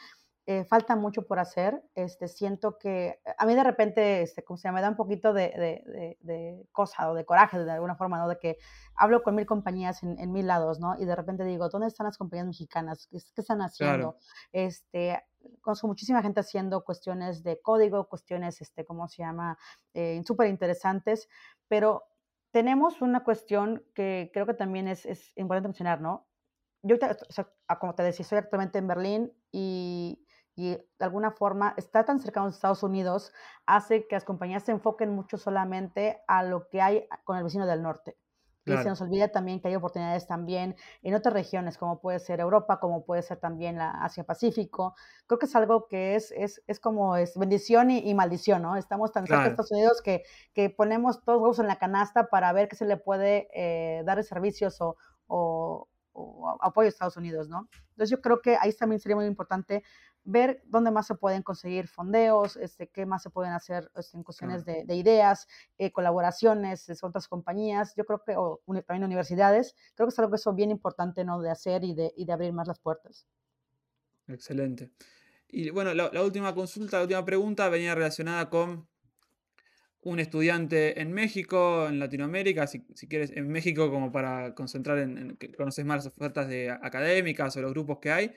eh, falta mucho por hacer. Este, siento que a mí de repente, este, como se llama, me da un poquito de, de, de, de, cosa o de coraje de alguna forma, ¿no? De que hablo con mil compañías en, en, mil lados, ¿no? Y de repente digo, ¿dónde están las compañías mexicanas? ¿Qué, qué están haciendo? Claro. Este, conozco muchísima gente haciendo cuestiones de código, cuestiones, este, ¿cómo se llama? Eh, súper interesantes, pero tenemos una cuestión que creo que también es, es importante mencionar, ¿no? Yo, o sea, como te decía, estoy actualmente en Berlín y y de alguna forma estar tan cerca de los Estados Unidos hace que las compañías se enfoquen mucho solamente a lo que hay con el vecino del norte. Claro. Y se nos olvida también que hay oportunidades también en otras regiones, como puede ser Europa, como puede ser también la Asia-Pacífico. Creo que es algo que es, es, es como es bendición y, y, maldición, ¿no? Estamos tan cerca de Estados Unidos que, que ponemos todos huevos en la canasta para ver qué se le puede eh, dar de servicios o, o, o apoyo a Estados Unidos, ¿no? Entonces yo creo que ahí también sería muy importante ver dónde más se pueden conseguir fondeos, este, qué más se pueden hacer este, en cuestiones de, de, ideas, eh, colaboraciones con otras compañías, yo creo que, o un, también universidades, creo que es algo que eso bien importante, ¿no? De hacer y de, y de abrir más las puertas. Excelente. Y bueno, la, la, última consulta, la última pregunta venía relacionada con un estudiante en México, en Latinoamérica, si, si quieres, en México como para concentrar en, en que conoces más las ofertas de académicas o los grupos que hay,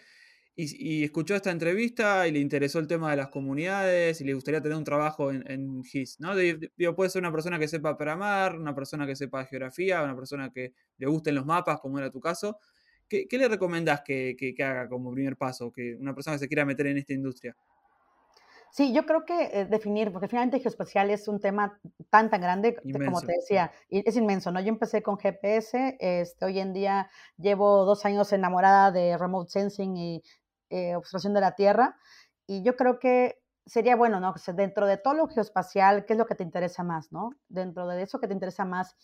y, y, escuchó esta entrevista y le interesó el tema de las comunidades y le gustaría tener un trabajo en, en GIS, ¿no? Digo, puede ser una persona que sepa programar, una persona que sepa geografía, una persona que le gusten los mapas, como era tu caso. ¿Qué, qué le recomendás que, que, que, haga como primer paso? Que una persona que se quiera meter en esta industria. Sí, yo creo que eh, definir, porque finalmente geoespacial es un tema tan, tan grande, inmenso. como te decía, es inmenso, ¿no? Yo empecé con GPS, este, hoy en día llevo dos años enamorada de remote sensing y eh, observación de la Tierra. Y yo creo que sería bueno, ¿no? Dentro de todo lo geoespacial, ¿qué es lo que te interesa más, ¿no? Dentro de eso que te interesa más,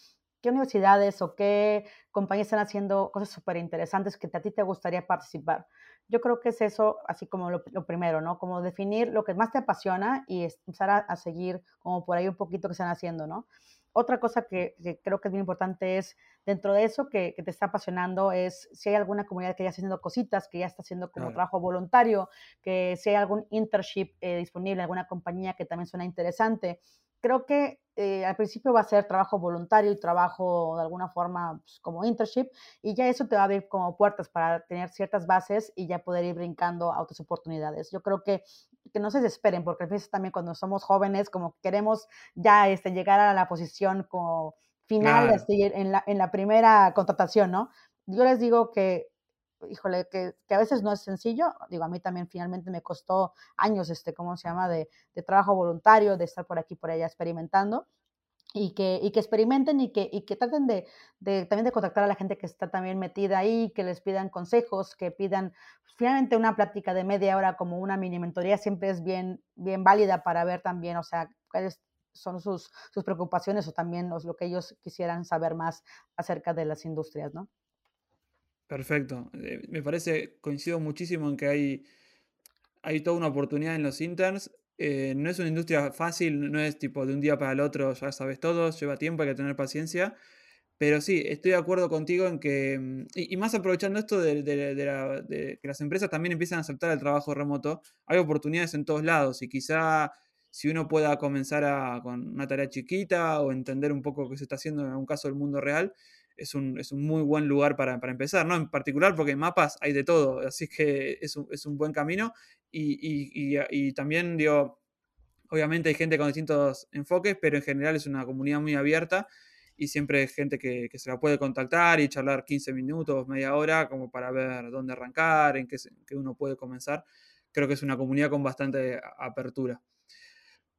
¿qué universidades o qué compañías están haciendo cosas súper interesantes que a ti te gustaría participar? Yo creo que es eso, así como lo, lo, primero, ¿no? Como definir lo que más te apasiona y empezar a, a, seguir como por ahí un poquito que están haciendo, ¿no? Otra cosa que, creo que es muy importante es, dentro de eso que, te está apasionando, es si hay alguna comunidad que ya está haciendo cositas, que ya está haciendo como trabajo voluntario, que si hay algún internship eh, disponible, alguna compañía que también suena interesante. Creo que eh, al principio va a ser trabajo voluntario y trabajo de alguna forma pues, como internship y ya eso te va a abrir como puertas para tener ciertas bases y ya poder ir brincando a otras oportunidades. Yo creo que, que no se desesperen porque a veces también cuando somos jóvenes como queremos ya este, llegar a la posición como final este, en, la, en la primera contratación, ¿no? Yo les digo que híjole, que, que, a veces no es sencillo. Digo, a mí también finalmente me costó años, este, ¿cómo se llama?, de, de trabajo voluntario, de estar por aquí, por allá experimentando. Y que, y que experimenten y que, y que traten de, de, también de contactar a la gente que está también metida ahí, que les pidan consejos, que pidan finalmente una plática de media hora como una mini mentoría siempre es bien, bien válida para ver también, o sea, cuáles son sus, sus preocupaciones o también lo que ellos quisieran saber más acerca de las industrias, ¿no? Perfecto. Eh, me parece, coincido muchísimo en que hay, hay toda una oportunidad en los interns. Eh, no es una industria fácil, no es tipo de un día para el otro, ya sabes todo, lleva tiempo, hay que tener paciencia. Pero sí, estoy de acuerdo contigo en que, mm, y, más aprovechando esto de, que las empresas también empiezan a aceptar el trabajo remoto, hay oportunidades en todos lados y quizá si uno pueda comenzar con una tarea chiquita o entender un poco qué se está haciendo en algún caso del mundo real, es un, muy buen lugar para, empezar, ¿no? En particular porque en mapas hay de todo, así que es un, buen camino y, también, digo, obviamente hay gente con distintos enfoques, pero en general es una comunidad muy abierta y siempre hay gente que, se la puede contactar y charlar 15 minutos, media hora, como para ver dónde arrancar, en qué, uno puede comenzar. Creo que es una comunidad con bastante apertura.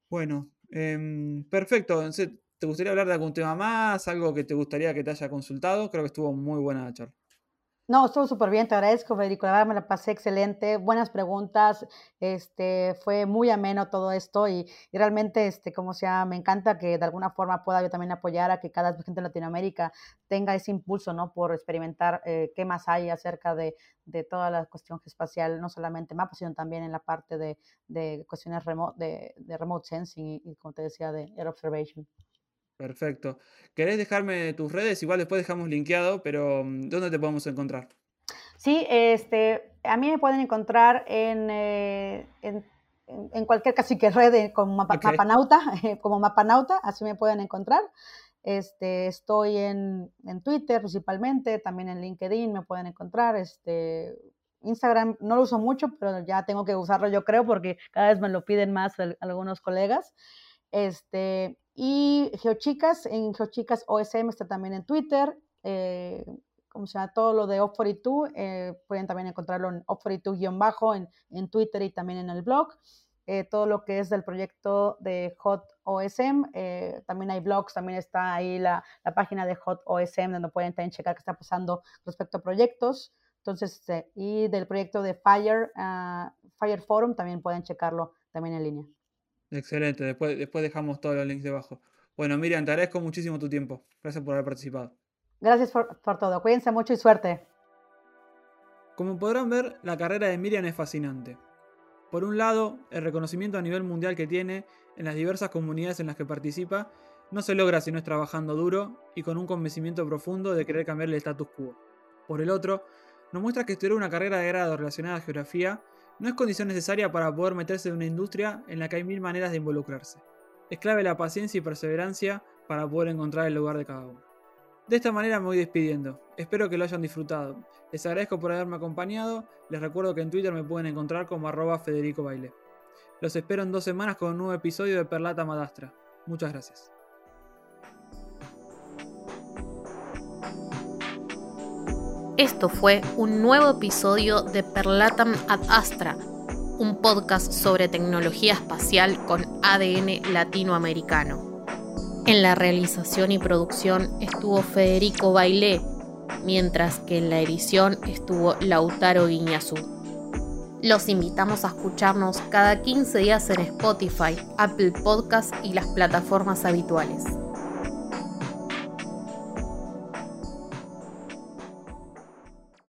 Bueno, em, perfecto. ¿Te gustaría hablar de algún tema más? ¿Algo que te gustaría que te haya consultado? Creo que estuvo muy buena la charla. No, estuvo súper bien, te agradezco, Federico. La verdad me la pasé excelente, buenas preguntas, este, fue muy ameno todo esto y, realmente, este, como sea, me encanta que de alguna forma pueda yo también apoyar a que cada gente en Latinoamérica tenga ese impulso, ¿no? Por experimentar eh, qué más hay acerca de, de, toda la cuestión espacial, no solamente mapas, sino también en la parte de, de cuestiones de, de, remote sensing y, y, como te decía, de air observation. Perfecto. ¿Querés dejarme tus redes? Igual después dejamos linkeado, pero mm, ¿dónde te podemos encontrar? Sí, este, a mí me pueden encontrar en, eh, en, cualquier casi que red como Mapanauta, [laughs] como Mapanauta, así me pueden encontrar. Este, estoy en, en, Twitter principalmente, también en LinkedIn me pueden encontrar. Este, Instagram no lo uso mucho, pero ya tengo que usarlo yo creo porque cada vez me lo piden más algunos colegas. Este, y GeoChicas, en GeoChicas OSM está también en Twitter. Eh, como se llama, todo lo de Op42, eh, pueden también encontrarlo en Op42-bajo en, en, Twitter y también en el blog. Eh, todo lo que es del proyecto de Hot OSM, también hay blogs, también está ahí la, la, página de Hot OSM donde pueden también checar qué está pasando respecto a proyectos. Entonces, y del proyecto de Fire, ah, Fire Forum también pueden checarlo también en línea. Excelente, después, después dejamos todos los links debajo. Bueno, Miriam, te agradezco muchísimo tu tiempo. Gracias por haber participado. Gracias por, por todo. Cuídense mucho y suerte. Como podrán ver, la carrera de Miriam es fascinante. Por un lado, el reconocimiento a nivel mundial que tiene en las diversas comunidades en las que participa no se logra si no es trabajando duro y con un convencimiento profundo de querer cambiar el status quo. Por el otro, nos muestra que estudiar una carrera de grado relacionada a geografía no es condición necesaria para poder meterse en una industria en la que hay mil maneras de involucrarse. Es clave la paciencia y perseverancia para poder encontrar el lugar de cada uno. De esta manera me voy despidiendo. Espero que lo hayan disfrutado. Les agradezco por haberme acompañado. Les recuerdo que en Twitter me pueden encontrar como arroba Federico Baile. Los espero en dos semanas con un nuevo episodio de Perlata Madastra. Muchas gracias. Esto fue un nuevo episodio de Perlatam ad Astra, un podcast sobre tecnología espacial con ADN latinoamericano. En la realización y producción estuvo Federico Bailé, mientras que en la edición estuvo Lautaro Guiñazú. Los invitamos a escucharnos cada 15 días en Spotify, Apple Podcasts y las plataformas habituales.